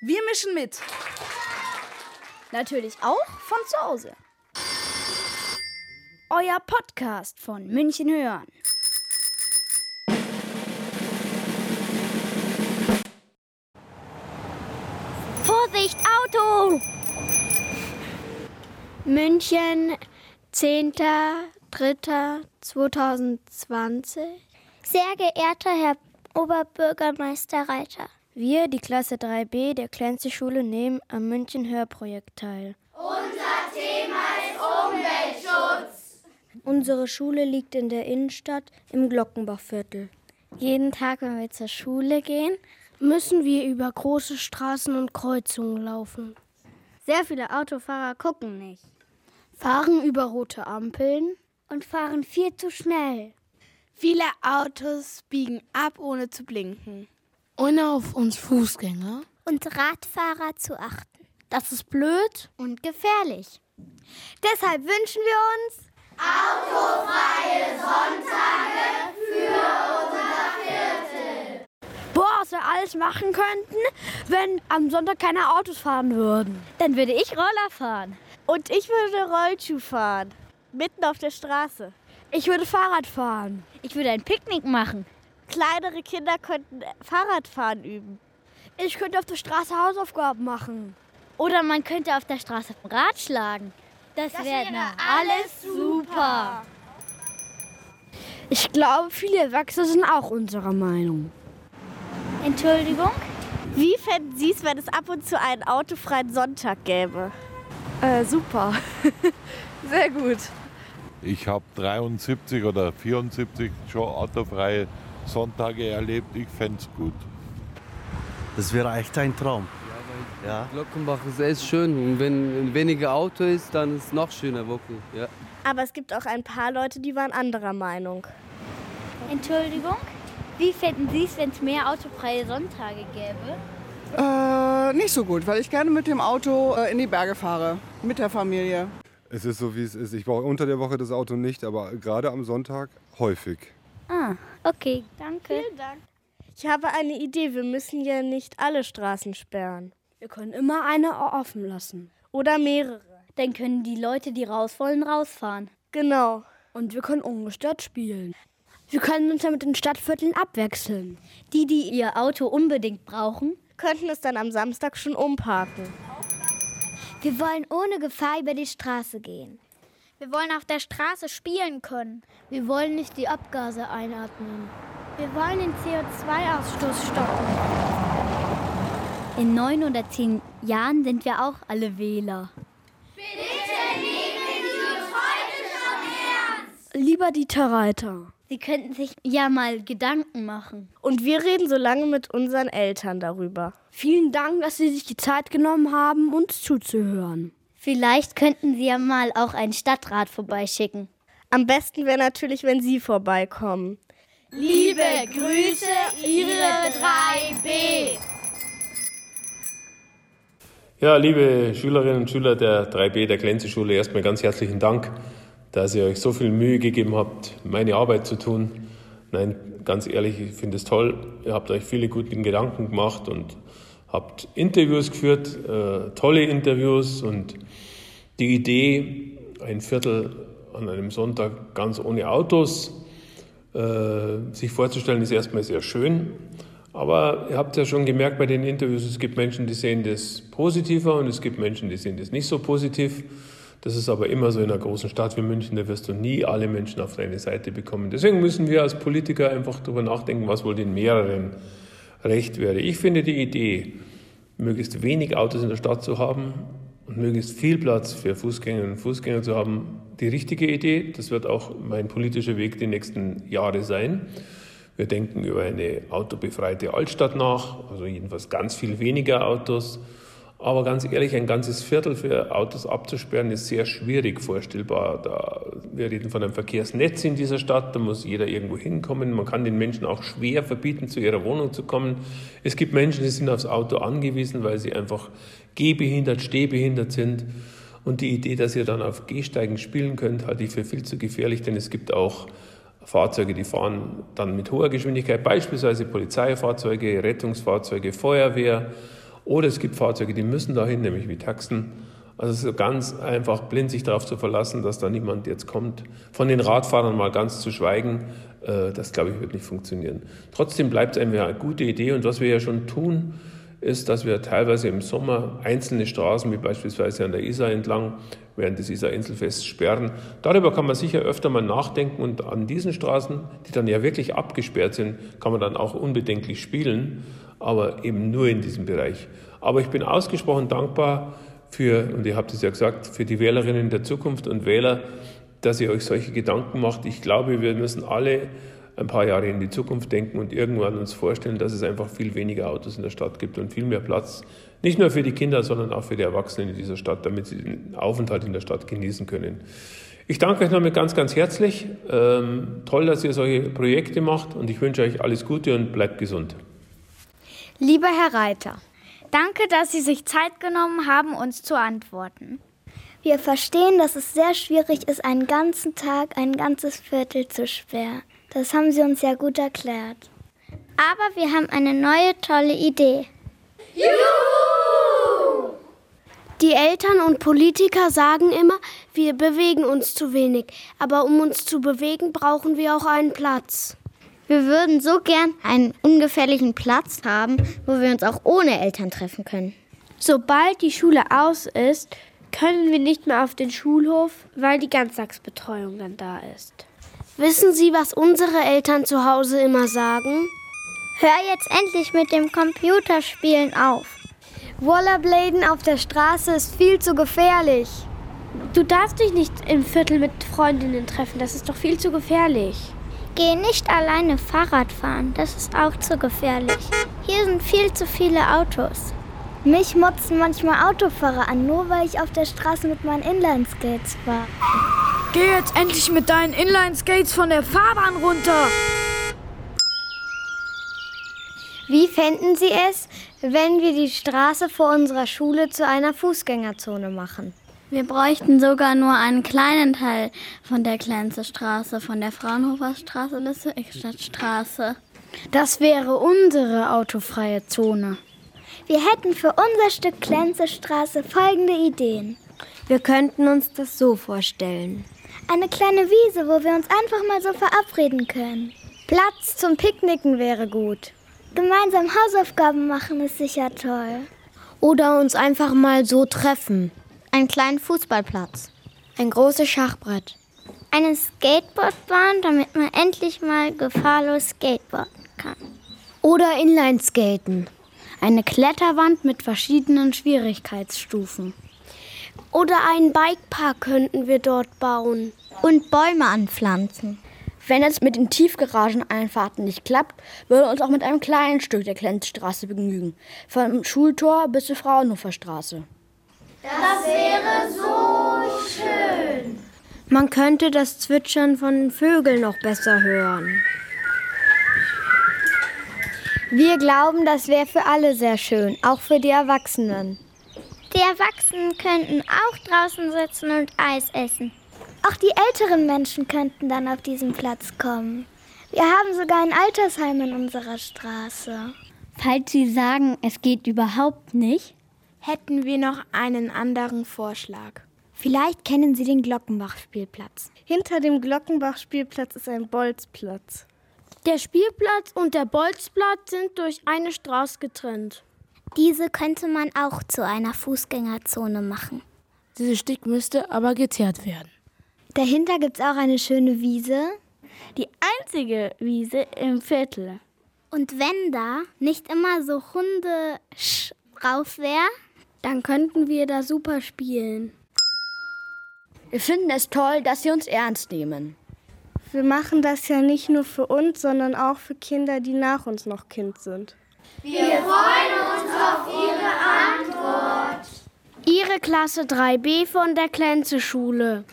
Wir mischen mit. Natürlich auch von zu Hause. Euer Podcast von München hören. Vorsicht, Auto! München, 10.03.2020. Sehr geehrter Herr Oberbürgermeister Reiter. Wir, die Klasse 3b der Kleinste Schule, nehmen am München Hörprojekt teil. Unser Thema ist Umweltschutz. Unsere Schule liegt in der Innenstadt im Glockenbachviertel. Jeden Tag, wenn wir zur Schule gehen, müssen wir über große Straßen und Kreuzungen laufen. Sehr viele Autofahrer gucken nicht, fahren über rote Ampeln und fahren viel zu schnell. Viele Autos biegen ab, ohne zu blinken ohne auf uns Fußgänger und Radfahrer zu achten. Das ist blöd und gefährlich. Deshalb wünschen wir uns autofreie Sonntage für unser Viertel. Boah, was wir alles machen könnten, wenn am Sonntag keine Autos fahren würden. Dann würde ich Roller fahren. Und ich würde Rollschuh fahren. Mitten auf der Straße. Ich würde Fahrrad fahren. Ich würde ein Picknick machen kleinere Kinder könnten Fahrradfahren üben. Ich könnte auf der Straße Hausaufgaben machen. Oder man könnte auf der Straße Rad schlagen. Das, das wäre wär alles super. Ich glaube, viele Erwachsene sind auch unserer Meinung. Entschuldigung? Wie fänden Sie es, wenn es ab und zu einen autofreien Sonntag gäbe? Äh, super. Sehr gut. Ich habe 73 oder 74 schon autofreie Sonntage erlebt. Ich fände es gut. Das wäre echt ein Traum. Ja, Glockenbach ist echt schön. Und wenn weniger Auto ist, dann ist es noch schöner, wirklich. Ja. Aber es gibt auch ein paar Leute, die waren anderer Meinung. Entschuldigung? Wie fänden Sie es, wenn es mehr autofreie Sonntage gäbe? Äh, nicht so gut, weil ich gerne mit dem Auto äh, in die Berge fahre. Mit der Familie. Es ist so, wie es ist. Ich brauche unter der Woche das Auto nicht, aber gerade am Sonntag häufig. Ah, okay, danke. Vielen Dank. Ich habe eine Idee. Wir müssen ja nicht alle Straßen sperren. Wir können immer eine offen lassen. Oder mehrere. Dann können die Leute, die raus wollen, rausfahren. Genau. Und wir können ungestört spielen. Wir können uns ja mit den Stadtvierteln abwechseln. Die, die ihr Auto unbedingt brauchen, könnten es dann am Samstag schon umparken. Wir wollen ohne Gefahr über die Straße gehen. Wir wollen auf der Straße spielen können. Wir wollen nicht die Abgase einatmen. Wir wollen den CO2-Ausstoß stoppen. In neun oder zehn Jahren sind wir auch alle Wähler. Bitte nehmen Sie uns heute schon ernst. Lieber Dieter Reiter. Sie könnten sich ja mal Gedanken machen. Und wir reden so lange mit unseren Eltern darüber. Vielen Dank, dass Sie sich die Zeit genommen haben, uns zuzuhören. Vielleicht könnten Sie ja mal auch einen Stadtrat vorbeischicken. Am besten wäre natürlich, wenn Sie vorbeikommen. Liebe Grüße, Ihre 3B. Ja, liebe Schülerinnen und Schüler der 3B der Glänzeschule, erstmal ganz herzlichen Dank, dass ihr euch so viel Mühe gegeben habt, meine Arbeit zu tun. Nein, ganz ehrlich, ich finde es toll. Ihr habt euch viele gute Gedanken gemacht und habt Interviews geführt, äh, tolle Interviews und die Idee, ein Viertel an einem Sonntag ganz ohne Autos äh, sich vorzustellen, ist erstmal sehr schön. Aber ihr habt ja schon gemerkt bei den Interviews, es gibt Menschen, die sehen das positiver und es gibt Menschen, die sehen das nicht so positiv. Das ist aber immer so in einer großen Stadt wie München, da wirst du nie alle Menschen auf deine Seite bekommen. Deswegen müssen wir als Politiker einfach darüber nachdenken, was wohl den mehreren recht wäre. Ich finde die Idee, möglichst wenig Autos in der Stadt zu haben und möglichst viel Platz für Fußgängerinnen und Fußgänger zu haben, die richtige Idee. Das wird auch mein politischer Weg die nächsten Jahre sein. Wir denken über eine autobefreite Altstadt nach, also jedenfalls ganz viel weniger Autos. Aber ganz ehrlich, ein ganzes Viertel für Autos abzusperren, ist sehr schwierig vorstellbar. Da, wir reden von einem Verkehrsnetz in dieser Stadt, da muss jeder irgendwo hinkommen. Man kann den Menschen auch schwer verbieten, zu ihrer Wohnung zu kommen. Es gibt Menschen, die sind aufs Auto angewiesen, weil sie einfach gehbehindert, stehbehindert sind. Und die Idee, dass ihr dann auf Gehsteigen spielen könnt, halte ich für viel zu gefährlich, denn es gibt auch Fahrzeuge, die fahren dann mit hoher Geschwindigkeit, beispielsweise Polizeifahrzeuge, Rettungsfahrzeuge, Feuerwehr Oder es gibt Fahrzeuge, die müssen dahin, nämlich wie Taxen. Also es ist ganz einfach blind sich darauf zu verlassen, dass da niemand jetzt kommt. Von den Radfahrern mal ganz zu schweigen, äh, das glaube ich wird nicht funktionieren. Trotzdem bleibt es eine gute Idee und was wir ja schon tun, ist, dass wir teilweise im Sommer einzelne Straßen, wie beispielsweise an der Isar entlang, während des Isar-Inselfests sperren. Darüber kann man sicher öfter mal nachdenken und an diesen Straßen, die dann ja wirklich abgesperrt sind, kann man dann auch unbedenklich spielen, aber eben nur in diesem Bereich. Aber ich bin ausgesprochen dankbar für, und ihr habt es ja gesagt, für die Wählerinnen der Zukunft und Wähler, dass ihr euch solche Gedanken macht. Ich glaube, wir müssen alle ein paar Jahre in die Zukunft denken und irgendwann uns vorstellen, dass es einfach viel weniger Autos in der Stadt gibt und viel mehr Platz, nicht nur für die Kinder, sondern auch für die Erwachsenen in dieser Stadt, damit sie den Aufenthalt in der Stadt genießen können. Ich danke euch nochmal ganz, ganz herzlich. Ähm, toll, dass ihr solche Projekte macht und ich wünsche euch alles Gute und bleibt gesund. Lieber Herr Reiter, danke, dass Sie sich Zeit genommen haben, uns zu antworten. Wir verstehen, dass es sehr schwierig ist, einen ganzen Tag, ein ganzes Viertel zu sperren. Das haben Sie uns ja gut erklärt. Aber wir haben eine neue tolle Idee. Juhu! Die Eltern und Politiker sagen immer, wir bewegen uns zu wenig. Aber um uns zu bewegen, brauchen wir auch einen Platz. Wir würden so gern einen ungefährlichen Platz haben, wo wir uns auch ohne Eltern treffen können. Sobald die Schule aus ist, können wir nicht mehr auf den Schulhof, weil die Ganztagsbetreuung dann da ist. Wissen Sie, was unsere Eltern zu Hause immer sagen? Hör jetzt endlich mit dem Computerspielen auf. Rollerbladen auf der Straße ist viel zu gefährlich. Du darfst dich nicht im Viertel mit Freundinnen treffen, das ist doch viel zu gefährlich. Geh nicht alleine Fahrrad fahren, das ist auch zu gefährlich. Hier sind viel zu viele Autos. Mich motzen manchmal Autofahrer an, nur weil ich auf der Straße mit meinen Inlineskates war. Geh jetzt endlich mit deinen Inlineskates von der Fahrbahn runter. Wie fänden Sie es, wenn wir die Straße vor unserer Schule zu einer Fußgängerzone machen? Wir bräuchten sogar nur einen kleinen Teil von der Klenzestraße, von der Fraunhofer Straße bis zur Eckstadtstraße. Das wäre unsere autofreie Zone. Wir hätten für unser Stück Klenzestraße folgende Ideen. Wir könnten uns das so vorstellen. Eine kleine Wiese, wo wir uns einfach mal so verabreden können. Platz zum Picknicken wäre gut. Gemeinsam Hausaufgaben machen ist sicher toll. Oder uns einfach mal so treffen. Einen kleinen Fußballplatz. Ein großes Schachbrett. Eine Skateboardbahn, damit man endlich mal gefahrlos skateboarden kann. Oder Inlineskaten. Eine Kletterwand mit verschiedenen Schwierigkeitsstufen. Oder einen Bikepark könnten wir dort bauen. Und Bäume anpflanzen. Wenn es mit den Tiefgarageneinfahrten nicht klappt, würde uns auch mit einem kleinen Stück der Klenzstraße begnügen. Vom Schultor bis zur Fraunhofer Straße. Das wäre so schön. Man könnte das Zwitschern von Vögeln noch besser hören. Wir glauben, das wäre für alle sehr schön, auch für die Erwachsenen. Die Erwachsenen könnten auch draußen sitzen und Eis essen. Auch die älteren Menschen könnten dann auf diesen Platz kommen. Wir haben sogar ein Altersheim in unserer Straße. Falls Sie sagen, es geht überhaupt nicht, hätten wir noch einen anderen Vorschlag. Vielleicht kennen Sie den Glockenbach-Spielplatz. Hinter dem Glockenbach-Spielplatz ist ein Bolzplatz. Der Spielplatz und der Bolzplatz sind durch eine Straße getrennt. Diese könnte man auch zu einer Fußgängerzone machen. Dieses Stück müsste aber geteert werden. Dahinter gibt es auch eine schöne Wiese. Die einzige Wiese im Viertel. Und wenn da nicht immer so Hunde drauf wäre, dann könnten wir da super spielen. Wir finden es toll, dass Sie uns ernst nehmen. Wir machen das ja nicht nur für uns, sondern auch für Kinder, die nach uns noch Kind sind. Wir freuen uns auf Ihre Antwort. Ihre Klasse 3b von der Klenze-Schule.